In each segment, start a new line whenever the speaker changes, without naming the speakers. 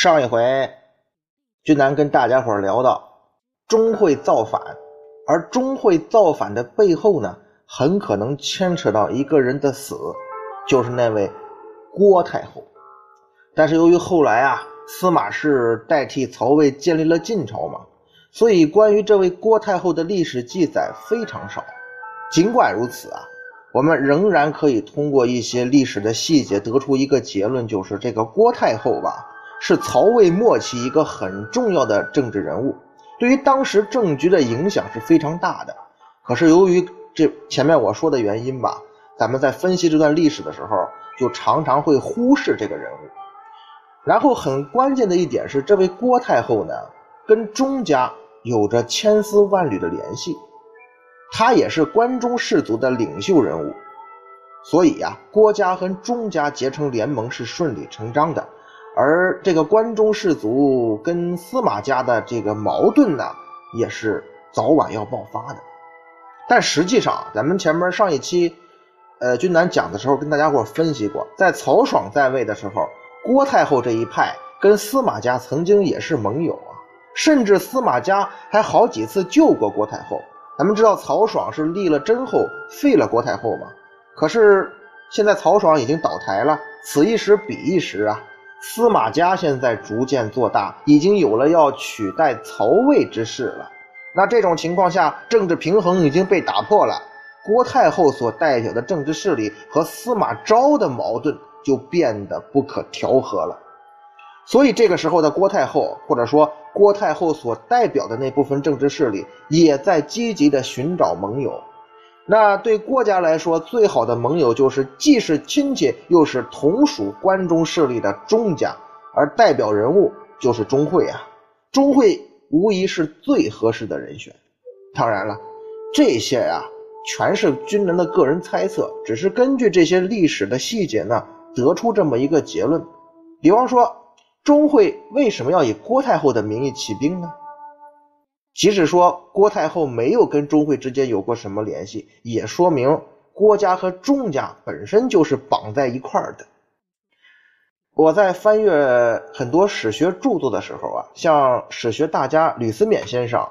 上一回，君南跟大家伙聊到钟会造反，而钟会造反的背后呢，很可能牵扯到一个人的死，就是那位郭太后。但是由于后来啊，司马氏代替曹魏建立了晋朝嘛，所以关于这位郭太后的历史记载非常少。尽管如此啊，我们仍然可以通过一些历史的细节得出一个结论，就是这个郭太后吧。是曹魏末期一个很重要的政治人物，对于当时政局的影响是非常大的。可是由于这前面我说的原因吧，咱们在分析这段历史的时候，就常常会忽视这个人物。然后很关键的一点是，这位郭太后呢，跟钟家有着千丝万缕的联系，她也是关中氏族的领袖人物，所以呀，郭家和钟家结成联盟是顺理成章的。而这个关中士族跟司马家的这个矛盾呢，也是早晚要爆发的。但实际上，咱们前面上一期，呃，君南讲的时候，跟大家伙分析过，在曹爽在位的时候，郭太后这一派跟司马家曾经也是盟友啊，甚至司马家还好几次救过郭太后。咱们知道曹爽是立了真后废了郭太后嘛？可是现在曹爽已经倒台了，此一时彼一时啊。司马家现在逐渐做大，已经有了要取代曹魏之势了。那这种情况下，政治平衡已经被打破了。郭太后所代表的政治势力和司马昭的矛盾就变得不可调和了。所以这个时候的郭太后，或者说郭太后所代表的那部分政治势力，也在积极的寻找盟友。那对郭家来说，最好的盟友就是既是亲戚又是同属关中势力的钟家，而代表人物就是钟会啊。钟会无疑是最合适的人选。当然了，这些呀全是军人的个人猜测，只是根据这些历史的细节呢，得出这么一个结论。比方说，钟会为什么要以郭太后的名义起兵呢？即使说郭太后没有跟钟会之间有过什么联系，也说明郭家和钟家本身就是绑在一块儿的。我在翻阅很多史学著作的时候啊，像史学大家吕思勉先生，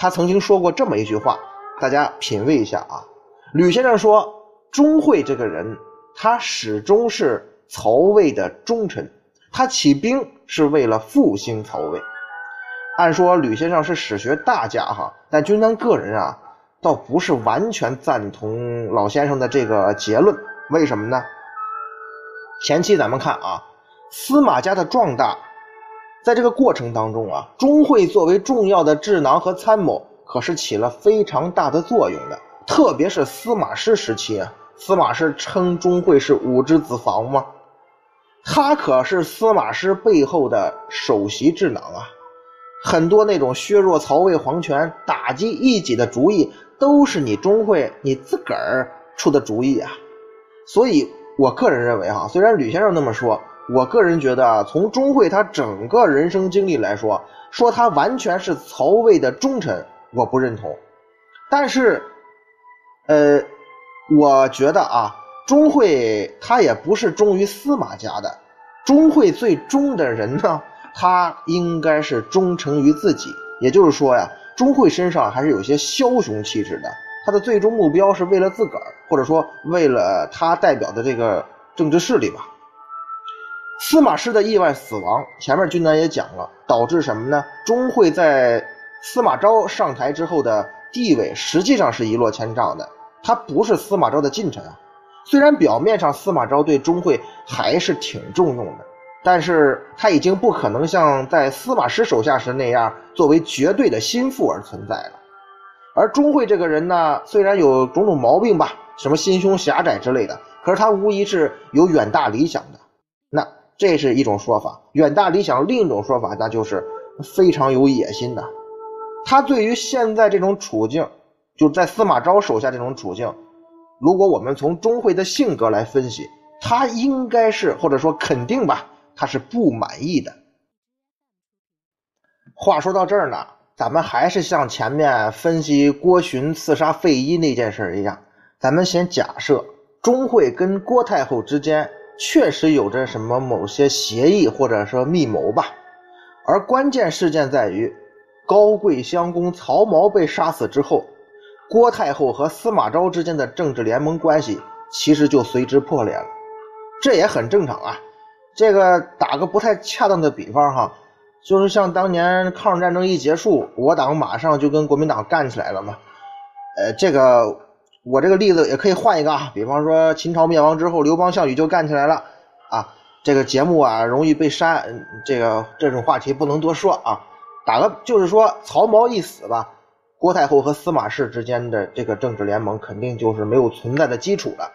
他曾经说过这么一句话，大家品味一下啊。吕先生说，钟会这个人，他始终是曹魏的忠臣，他起兵是为了复兴曹魏。按说吕先生是史学大家哈，但君南个人啊，倒不是完全赞同老先生的这个结论。为什么呢？前期咱们看啊，司马家的壮大，在这个过程当中啊，钟会作为重要的智囊和参谋，可是起了非常大的作用的。特别是司马师时期啊，司马师称钟会是五之子房吗？他可是司马师背后的首席智囊啊。很多那种削弱曹魏皇权、打击异己的主意，都是你钟会你自个儿出的主意啊！所以，我个人认为，哈，虽然吕先生那么说，我个人觉得啊，从钟会他整个人生经历来说，说他完全是曹魏的忠臣，我不认同。但是，呃，我觉得啊，钟会他也不是忠于司马家的，钟会最忠的人呢。他应该是忠诚于自己，也就是说呀，钟会身上还是有些枭雄气质的。他的最终目标是为了自个儿，或者说为了他代表的这个政治势力吧。司马师的意外死亡，前面君南也讲了，导致什么呢？钟会在司马昭上台之后的地位实际上是一落千丈的。他不是司马昭的近臣啊，虽然表面上司马昭对钟会还是挺重用的。但是他已经不可能像在司马师手下时那样作为绝对的心腹而存在了。而钟会这个人呢，虽然有种种毛病吧，什么心胸狭窄之类的，可是他无疑是有远大理想的。那这是一种说法。远大理想另一种说法，那就是非常有野心的。他对于现在这种处境，就在司马昭手下这种处境，如果我们从钟会的性格来分析，他应该是或者说肯定吧，他是不满意的。话说到这儿呢，咱们还是像前面分析郭循刺杀费祎那件事一样，咱们先假设钟会跟郭太后之间确实有着什么某些协议或者说密谋吧。而关键事件在于，高贵襄公曹髦被杀死之后，郭太后和司马昭之间的政治联盟关系其实就随之破裂了。这也很正常啊。这个打个不太恰当的比方哈。就是像当年抗日战争一结束，我党马上就跟国民党干起来了嘛。呃，这个我这个例子也可以换一个啊，比方说秦朝灭亡之后，刘邦项羽就干起来了啊。这个节目啊容易被删，这个这种话题不能多说啊。打个就是说，曹髦一死吧，郭太后和司马氏之间的这个政治联盟肯定就是没有存在的基础了，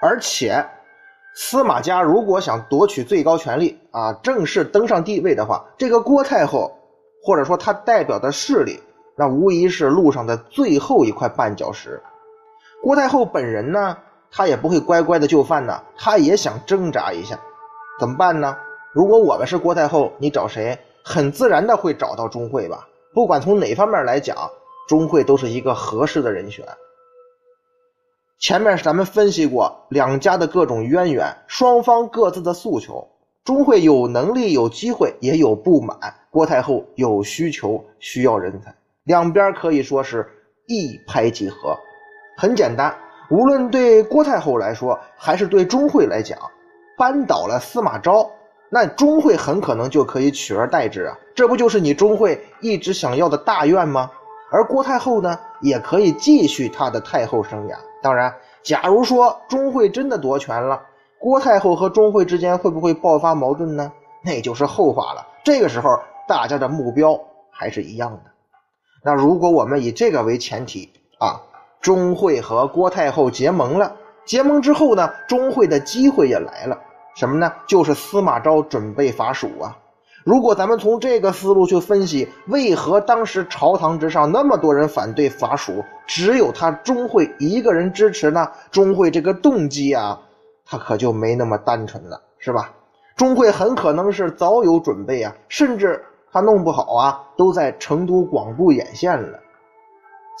而且。司马家如果想夺取最高权力啊，正式登上帝位的话，这个郭太后或者说他代表的势力，那无疑是路上的最后一块绊脚石。郭太后本人呢，她也不会乖乖的就范呢，她也想挣扎一下，怎么办呢？如果我们是郭太后，你找谁？很自然的会找到钟会吧。不管从哪方面来讲，钟会都是一个合适的人选。前面是咱们分析过两家的各种渊源，双方各自的诉求。钟会有能力、有机会，也有不满；郭太后有需求，需要人才。两边可以说是一拍即合。很简单，无论对郭太后来说，还是对钟会来讲，扳倒了司马昭，那钟会很可能就可以取而代之啊！这不就是你钟会一直想要的大愿吗？而郭太后呢，也可以继续她的太后生涯。当然，假如说钟会真的夺权了，郭太后和钟会之间会不会爆发矛盾呢？那就是后话了。这个时候，大家的目标还是一样的。那如果我们以这个为前提啊，钟会和郭太后结盟了，结盟之后呢，钟会的机会也来了，什么呢？就是司马昭准备伐蜀啊。如果咱们从这个思路去分析，为何当时朝堂之上那么多人反对伐蜀，只有他钟会一个人支持呢？钟会这个动机啊，他可就没那么单纯了，是吧？钟会很可能是早有准备啊，甚至他弄不好啊，都在成都广布眼线了。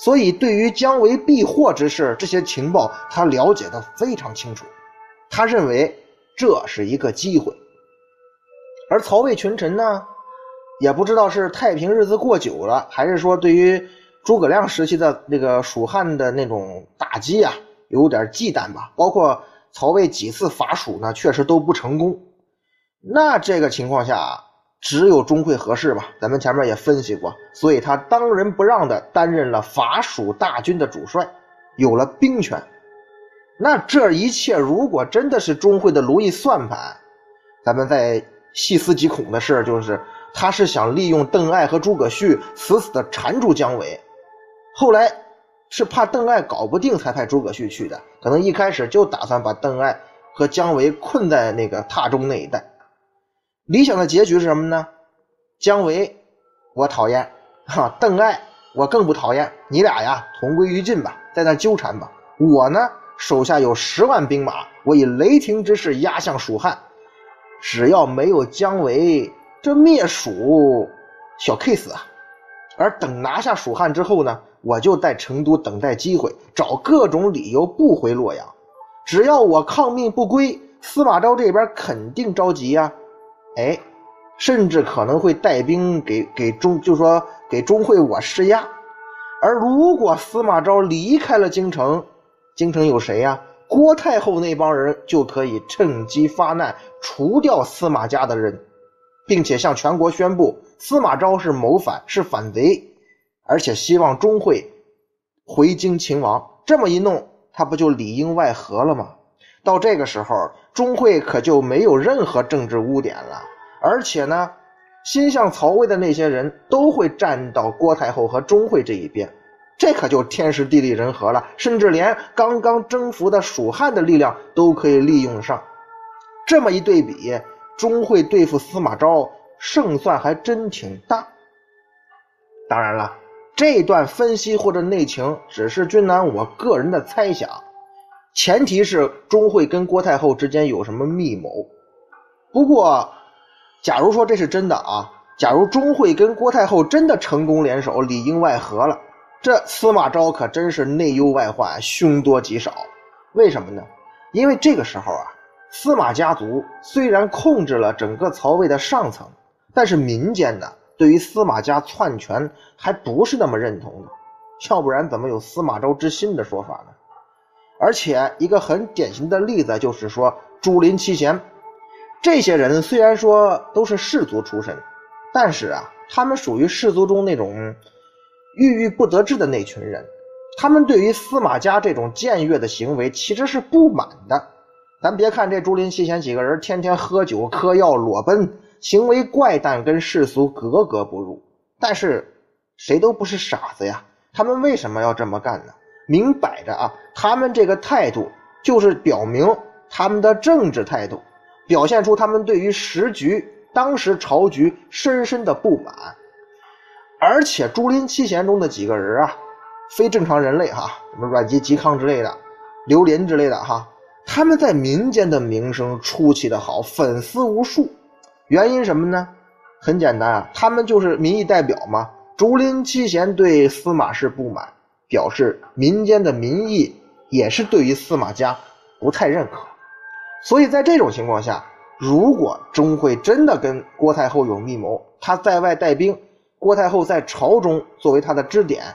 所以，对于姜维避祸之事，这些情报他了解的非常清楚，他认为这是一个机会。而曹魏群臣呢，也不知道是太平日子过久了，还是说对于诸葛亮时期的那个蜀汉的那种打击啊，有点忌惮吧。包括曹魏几次伐蜀呢，确实都不成功。那这个情况下，只有钟会合适吧？咱们前面也分析过，所以他当仁不让的担任了伐蜀大军的主帅，有了兵权。那这一切如果真的是钟会的如意算盘，咱们在。细思极恐的事就是，他是想利用邓艾和诸葛绪死死的缠住姜维，后来是怕邓艾搞不定才派诸葛绪去的，可能一开始就打算把邓艾和姜维困在那个榻中那一带。理想的结局是什么呢？姜维我讨厌，哈，邓艾我更不讨厌，你俩呀同归于尽吧，在那纠缠吧。我呢手下有十万兵马，我以雷霆之势压向蜀汉。只要没有姜维，这灭蜀小 case 啊。而等拿下蜀汉之后呢，我就在成都等待机会，找各种理由不回洛阳。只要我抗命不归，司马昭这边肯定着急呀。哎，甚至可能会带兵给给钟，就说给钟会我施压。而如果司马昭离开了京城，京城有谁呀？郭太后那帮人就可以趁机发难，除掉司马家的人，并且向全国宣布司马昭是谋反，是反贼，而且希望钟会回京勤王。这么一弄，他不就里应外合了吗？到这个时候，钟会可就没有任何政治污点了。而且呢，心向曹魏的那些人都会站到郭太后和钟会这一边。这可就天时地利人和了，甚至连刚刚征服的蜀汉的力量都可以利用上。这么一对比，钟会对付司马昭胜算还真挺大。当然了，这段分析或者内情只是君南我个人的猜想，前提是钟会跟郭太后之间有什么密谋。不过，假如说这是真的啊，假如钟会跟郭太后真的成功联手，里应外合了，这司马昭可真是内忧外患，凶多吉少。为什么呢？因为这个时候啊，司马家族虽然控制了整个曹魏的上层，但是民间呢，对于司马家篡权还不是那么认同的。要不然怎么有司马昭之心的说法呢？而且一个很典型的例子就是说，竹林七贤。这些人虽然说都是士族出身，但是啊，他们属于士族中那种郁郁不得志的那群人。他们对于司马家这种僭越的行为其实是不满的。咱别看这竹林七贤几个人天天喝酒、嗑药、裸奔，行为怪诞，跟世俗格格不入，但是谁都不是傻子呀。他们为什么要这么干呢？明摆着啊，他们这个态度就是表明他们的政治态度。表现出他们对于时局、当时朝局深深的不满，而且竹林七贤中的几个人啊，非正常人类哈，什么阮籍、嵇康之类的，刘林之类的哈，他们在民间的名声出奇的好，粉丝无数。原因什么呢？很简单啊，他们就是民意代表嘛。竹林七贤对司马氏不满，表示民间的民意也是对于司马家不太认可。所以在这种情况下，如果钟会真的跟郭太后有密谋，他在外带兵，郭太后在朝中作为他的支点，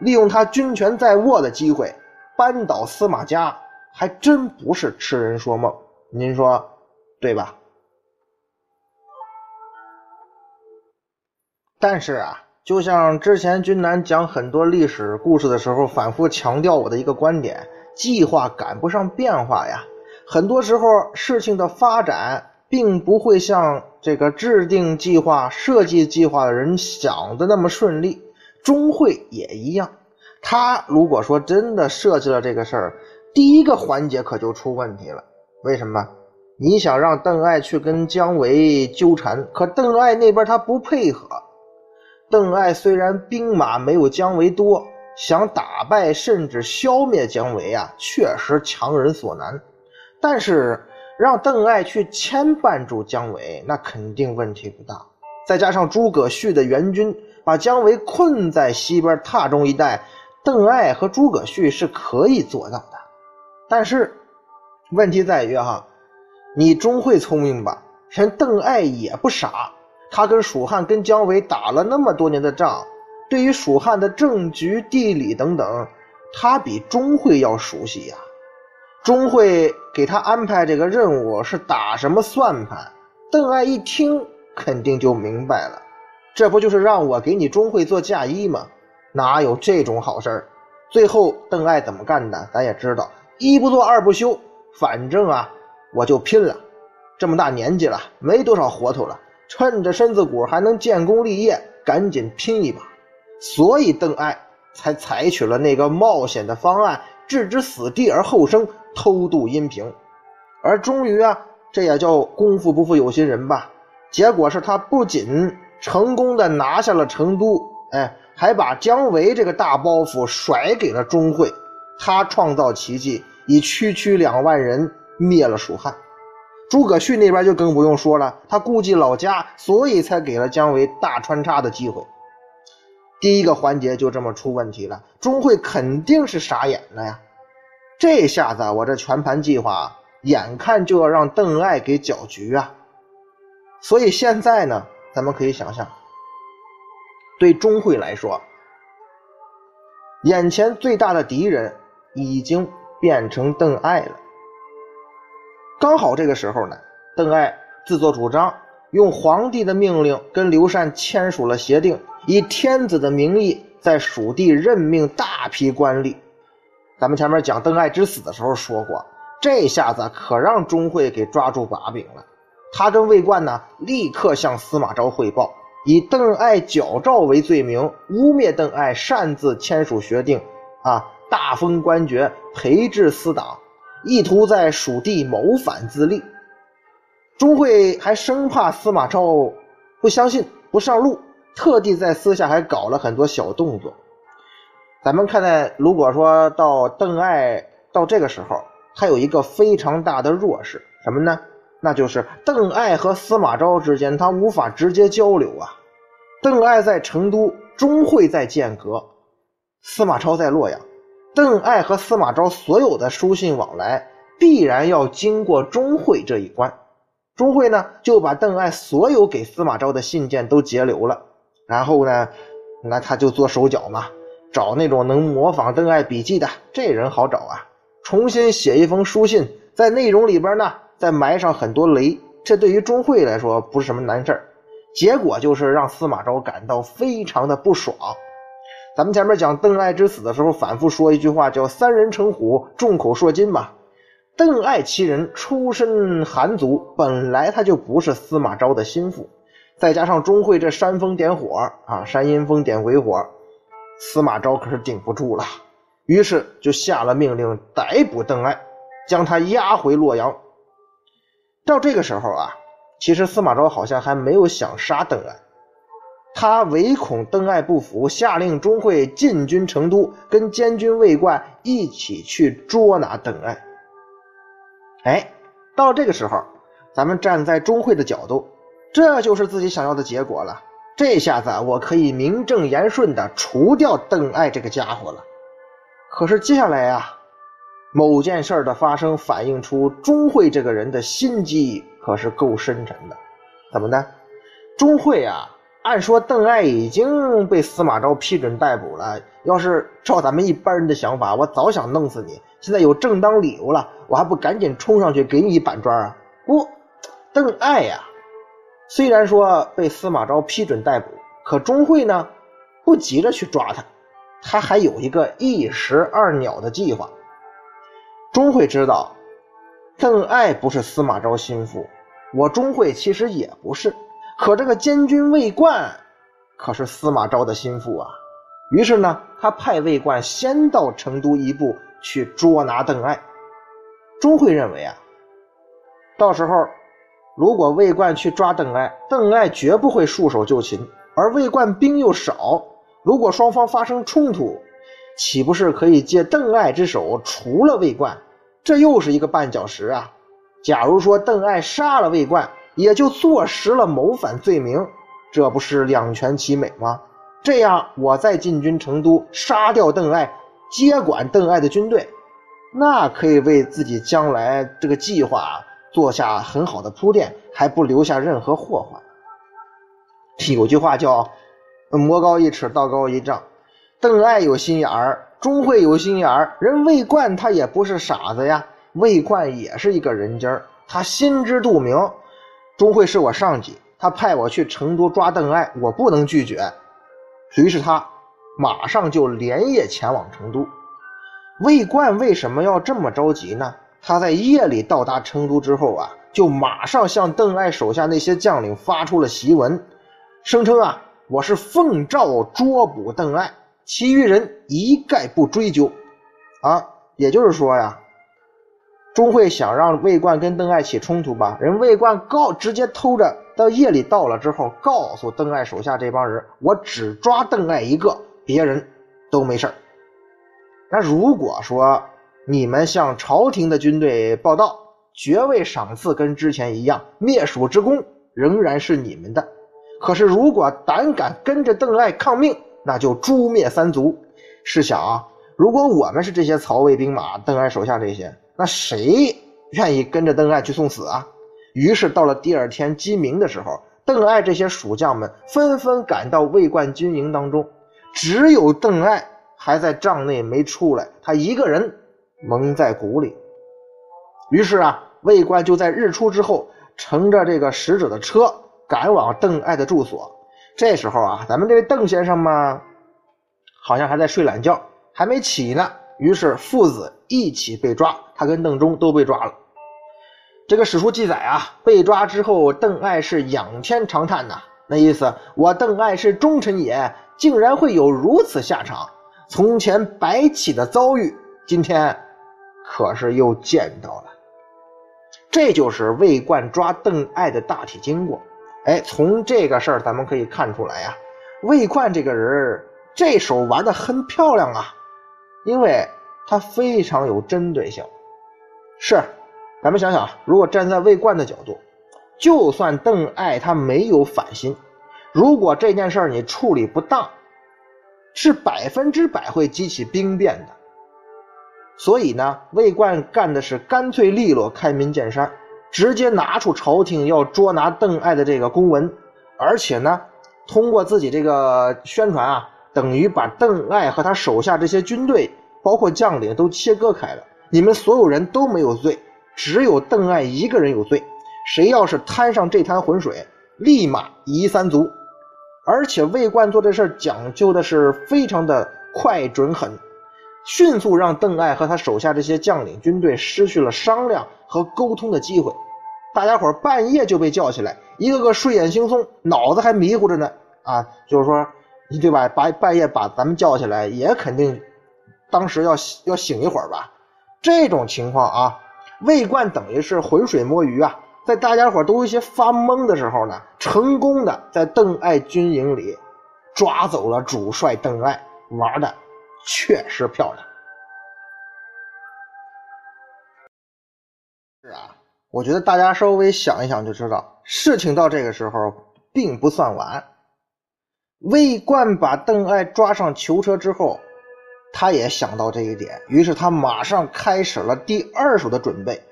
利用他军权在握的机会扳倒司马家，还真不是痴人说梦。您说对吧？但是啊，就像之前君南讲很多历史故事的时候，反复强调我的一个观点：计划赶不上变化呀。很多时候，事情的发展并不会像这个制定计划、设计计划的人想的那么顺利。钟会也一样，他如果说真的设计了这个事儿，第一个环节可就出问题了。为什么？你想让邓艾去跟姜维纠缠，可邓艾那边他不配合。邓艾虽然兵马没有姜维多，想打败甚至消灭姜维啊，确实强人所难。但是让邓艾去牵绊住姜维，那肯定问题不大。再加上诸葛绪的援军把姜维困在西边榻中一带，邓艾和诸葛绪是可以做到的。但是问题在于哈，你钟会聪明吧？人邓艾也不傻，他跟蜀汉、跟姜维打了那么多年的仗，对于蜀汉的政局、地理等等，他比钟会要熟悉呀。钟会给他安排这个任务是打什么算盘？邓艾一听肯定就明白了，这不就是让我给你钟会做嫁衣吗？哪有这种好事？最后邓艾怎么干的？咱也知道，一不做二不休，反正啊，我就拼了。这么大年纪了，没多少活头了，趁着身子骨还能建功立业，赶紧拼一把。所以邓艾才采取了那个冒险的方案，置之死地而后生。偷渡阴平，而终于啊，这也叫功夫不负有心人吧。结果是他不仅成功的拿下了成都，哎，还把姜维这个大包袱甩给了钟会。他创造奇迹，以区区两万人灭了蜀汉。诸葛绪那边就更不用说了，他顾忌老家，所以才给了姜维大穿插的机会。第一个环节就这么出问题了，钟会肯定是傻眼了呀。这下子，我这全盘计划眼看就要让邓艾给搅局啊！所以现在呢，咱们可以想象，对钟会来说，眼前最大的敌人已经变成邓艾了。刚好这个时候呢，邓艾自作主张，用皇帝的命令跟刘禅签署了协定，以天子的名义在蜀地任命大批官吏。咱们前面讲邓艾之死的时候说过，这下子可让钟会给抓住把柄了。他跟魏冠呢，立刻向司马昭汇报，以邓艾矫诏为罪名，污蔑邓艾擅自签署协定，啊，大封官爵，培植私党，意图在蜀地谋反自立。钟会还生怕司马昭不相信、不上路，特地在私下还搞了很多小动作。咱们看待，如果说到邓艾到这个时候，他有一个非常大的弱势，什么呢？那就是邓艾和司马昭之间，他无法直接交流啊。邓艾在成都，钟会在剑阁，司马昭在洛阳。邓艾和司马昭所有的书信往来，必然要经过钟会这一关。钟会呢，就把邓艾所有给司马昭的信件都截留了，然后呢，那他就做手脚嘛，找那种能模仿邓艾笔记的，这人好找啊，重新写一封书信，在内容里边呢。再埋上很多雷，这对于钟会来说不是什么难事儿。结果就是让司马昭感到非常的不爽。咱们前面讲邓艾之死的时候，反复说一句话，叫“三人成虎，众口铄金”嘛。邓艾其人出身寒族，本来他就不是司马昭的心腹，再加上钟会这煽风点火啊，煽阴风点鬼火，司马昭可是顶不住了。于是就下了命令，逮捕邓艾，将他押回洛阳。到这个时候啊，其实司马昭好像还没有想杀邓艾，他唯恐邓艾不服，下令钟会进军成都，跟监军魏冠一起去捉拿邓艾。哎，到这个时候，咱们站在钟会的角度，这就是自己想要的结果了。这下子我可以名正言顺的除掉邓艾这个家伙了。可是接下来呀。某件事的发生，反映出钟会这个人的心机可是够深沉的。怎么的？钟会啊，按说邓艾已经被司马昭批准逮捕了。要是照咱们一般人的想法，我早想弄死你。现在有正当理由了，我还不赶紧冲上去给你一板砖啊？不，邓艾呀，虽然说被司马昭批准逮捕，可钟会呢，不急着去抓他，他还有一个一石二鸟的计划。钟会知道，邓艾不是司马昭心腹，我钟会其实也不是。可这个监军魏冠可是司马昭的心腹啊。于是呢，他派魏冠先到成都一步去捉拿邓艾。钟会认为啊，到时候如果魏冠去抓邓艾，邓艾绝不会束手就擒，而魏冠兵又少，如果双方发生冲突。岂不是可以借邓艾之手除了魏冠？这又是一个绊脚石啊！假如说邓艾杀了魏冠，也就坐实了谋反罪名，这不是两全其美吗？这样，我再进军成都，杀掉邓艾，接管邓艾的军队，那可以为自己将来这个计划做下很好的铺垫，还不留下任何祸患。有句话叫“魔高一尺，道高一丈”。邓艾有心眼儿，钟会有心眼儿，人魏冠他也不是傻子呀。魏冠也是一个人精儿，他心知肚明。钟会是我上级，他派我去成都抓邓艾，我不能拒绝。于是他马上就连夜前往成都。魏冠为什么要这么着急呢？他在夜里到达成都之后啊，就马上向邓艾手下那些将领发出了檄文，声称啊，我是奉诏捉捕邓艾。其余人一概不追究，啊，也就是说呀，钟会想让魏冠跟邓艾起冲突吧？人魏冠告直接偷着到夜里到了之后，告诉邓艾手下这帮人，我只抓邓艾一个，别人都没事那如果说你们向朝廷的军队报道，爵位赏赐跟之前一样，灭蜀之功仍然是你们的。可是如果胆敢跟着邓艾抗命，那就诛灭三族。试想啊，如果我们是这些曹魏兵马，邓艾手下这些，那谁愿意跟着邓艾去送死啊？于是到了第二天鸡鸣的时候，邓艾这些蜀将们纷纷赶到魏冠军营当中，只有邓艾还在帐内没出来，他一个人蒙在鼓里。于是啊，魏冠就在日出之后，乘着这个使者的车赶往邓艾的住所。这时候啊，咱们这位邓先生嘛，好像还在睡懒觉，还没起呢。于是父子一起被抓，他跟邓忠都被抓了。这个史书记载啊，被抓之后，邓艾是仰天长叹呐，那意思我邓艾是忠臣也，竟然会有如此下场。从前白起的遭遇，今天可是又见到了。这就是魏冠抓邓艾的大体经过。哎，从这个事儿咱们可以看出来呀，魏冠这个人这手玩的很漂亮啊，因为他非常有针对性。是，咱们想想，如果站在魏冠的角度，就算邓艾他没有反心，如果这件事儿你处理不当，是百分之百会激起兵变的。所以呢，魏冠干的是干脆利落、开门见山，直接拿出朝廷要捉拿邓艾的这个公文，而且呢，通过自己这个宣传啊，等于把邓艾和他手下这些军队，包括将领都切割开了。你们所有人都没有罪，只有邓艾一个人有罪。谁要是摊上这滩浑水，立马夷三族。而且魏冠做这事讲究的是非常的快、准、狠。迅速让邓艾和他手下这些将领军队失去了商量和沟通的机会，大家伙半夜就被叫起来，一个个睡眼惺忪，脑子还迷糊着呢。啊，就是说，你对吧？把半夜把咱们叫起来，也肯定当时要要醒一会儿吧。这种情况啊，魏冠等于是浑水摸鱼啊，在大家伙都有些发懵的时候呢，成功的在邓艾军营里抓走了主帅邓艾，玩的。确实漂亮，是啊，我觉得大家稍微想一想就知道，事情到这个时候并不算完。魏冠把邓艾抓上囚车之后，他也想到这一点，于是他马上开始了第二手的准备。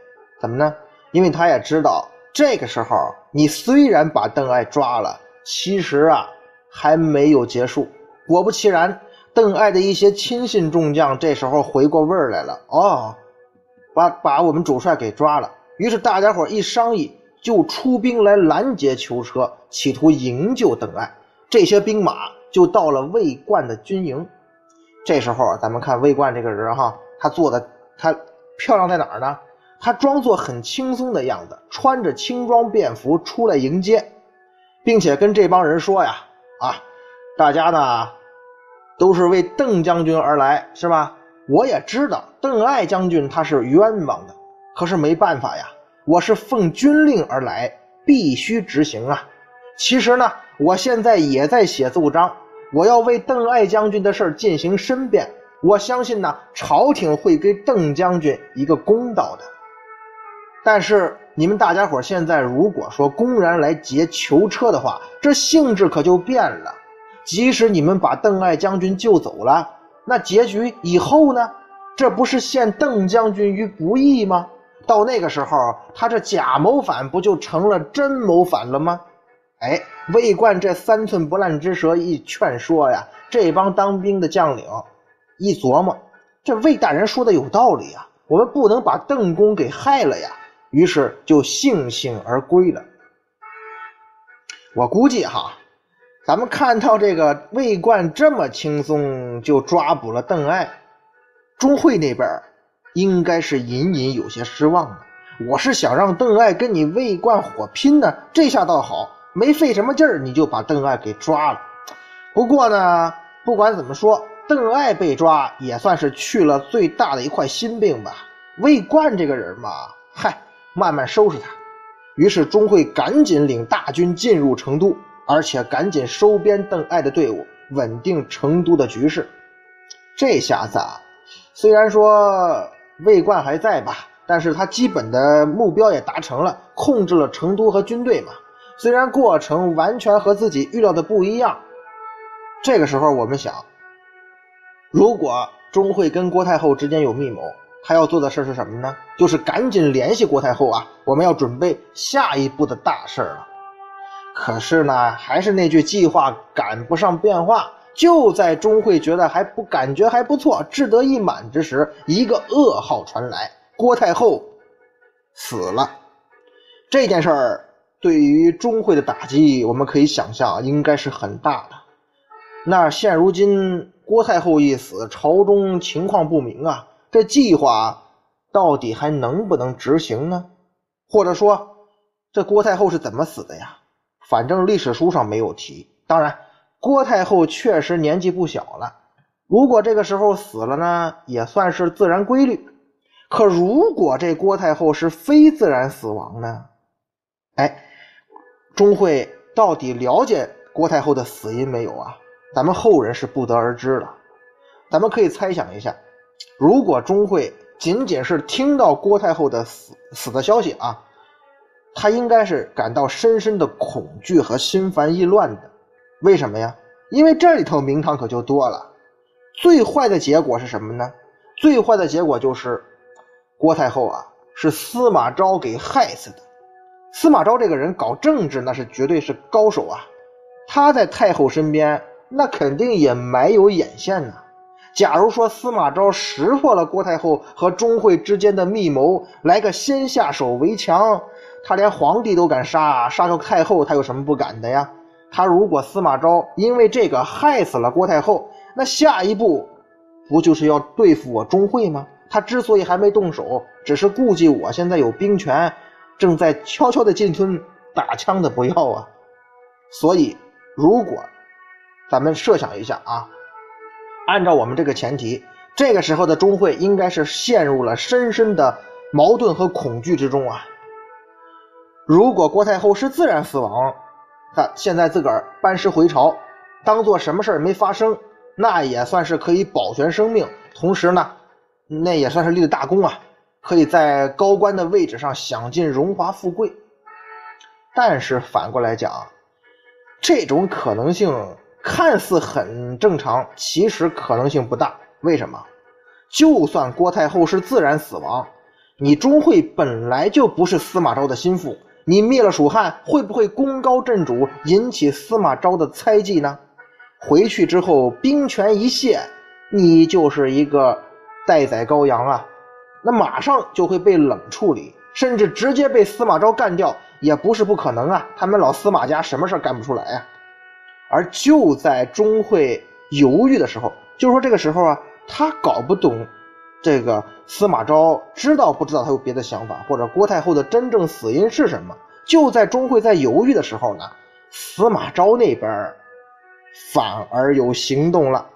怎么呢？因为他也知道，这个时候你虽然把邓艾抓了，其实啊还没有结束。果不其然。邓艾的一些亲信众将这时候回过味儿来了，哦，把把我们主帅给抓了。于是大家伙一商议，就出兵来拦截囚车，企图营救邓艾。这些兵马就到了魏冠的军营。这时候咱们看魏冠这个人哈，他做的他漂亮在哪儿呢？他装作很轻松的样子，穿着轻装便服出来迎接，并且跟这帮人说呀：“啊，大家呢？”都是为邓将军而来，是吧？我也知道邓艾将军他是冤枉的，可是没办法呀，我是奉军令而来，必须执行啊。其实呢，我现在也在写奏章，我要为邓艾将军的事进行申辩。我相信呢，朝廷会给邓将军一个公道的。但是你们大家伙现在如果说公然来劫囚车的话，这性质可就变了。即使你们把邓艾将军救走了，那结局以后呢？这不是陷邓将军于不义吗？到那个时候，他这假谋反不就成了真谋反了吗？哎，魏冠这三寸不烂之舌一劝说呀，这帮当兵的将领一琢磨，这魏大人说的有道理啊，我们不能把邓公给害了呀，于是就悻悻而归了。我估计哈。咱们看到这个魏冠这么轻松就抓捕了邓艾，钟会那边应该是隐隐有些失望的。我是想让邓艾跟你魏冠火拼呢，这下倒好，没费什么劲儿你就把邓艾给抓了。不过呢，不管怎么说，邓艾被抓也算是去了最大的一块心病吧。魏冠这个人嘛，嗨，慢慢收拾他。于是钟会赶紧领大军进入成都。而且赶紧收编邓艾的队伍，稳定成都的局势。这下子啊，虽然说魏冠还在吧，但是他基本的目标也达成了，控制了成都和军队嘛。虽然过程完全和自己预料的不一样。这个时候我们想，如果钟会跟郭太后之间有密谋，他要做的事是什么呢？就是赶紧联系郭太后啊，我们要准备下一步的大事了。可是呢，还是那句计划赶不上变化。就在钟会觉得还不感觉还不错、志得意满之时，一个噩耗传来：郭太后死了。这件事儿对于钟会的打击，我们可以想象，应该是很大的。那现如今郭太后一死，朝中情况不明啊，这计划到底还能不能执行呢？或者说，这郭太后是怎么死的呀？反正历史书上没有提。当然，郭太后确实年纪不小了。如果这个时候死了呢，也算是自然规律。可如果这郭太后是非自然死亡呢？哎，钟会到底了解郭太后的死因没有啊？咱们后人是不得而知的。咱们可以猜想一下，如果钟会仅仅是听到郭太后的死死的消息啊，他应该是感到深深的恐惧和心烦意乱的。为什么呀？因为这里头名堂可就多了。最坏的结果是什么呢？最坏的结果就是郭太后啊是司马昭给害死的。司马昭这个人搞政治那是绝对是高手啊，他在太后身边那肯定也埋有眼线呢。假如说司马昭识破了郭太后和钟会之间的密谋，来个先下手为强，他连皇帝都敢杀，杀个太后他有什么不敢的呀？他如果司马昭因为这个害死了郭太后，那下一步不就是要对付我钟会吗？他之所以还没动手，只是顾忌我现在有兵权，正在悄悄的进村打枪的不要啊。所以，如果咱们设想一下啊，按照我们这个前提，这个时候的钟会应该是陷入了深深的矛盾和恐惧之中啊。如果郭太后是自然死亡，他现在自个儿班师回朝，当做什么事儿没发生，那也算是可以保全生命，同时呢，那也算是立了大功啊，可以在高官的位置上享尽荣华富贵。但是反过来讲，这种可能性看似很正常，其实可能性不大。为什么？就算郭太后是自然死亡，你钟会本来就不是司马昭的心腹。你灭了蜀汉，会不会功高震主，引起司马昭的猜忌呢？回去之后，兵权一泄，你就是一个待宰羔羊啊！那马上就会被冷处理，甚至直接被司马昭干掉，也不是不可能啊！他们老司马家什么事干不出来呀？而就在钟会犹豫的时候，就是说这个时候啊，他搞不懂。这个司马昭知道不知道他有别的想法，或者郭太后的真正死因是什么？就在钟会在犹豫的时候呢，司马昭那边反而有行动了。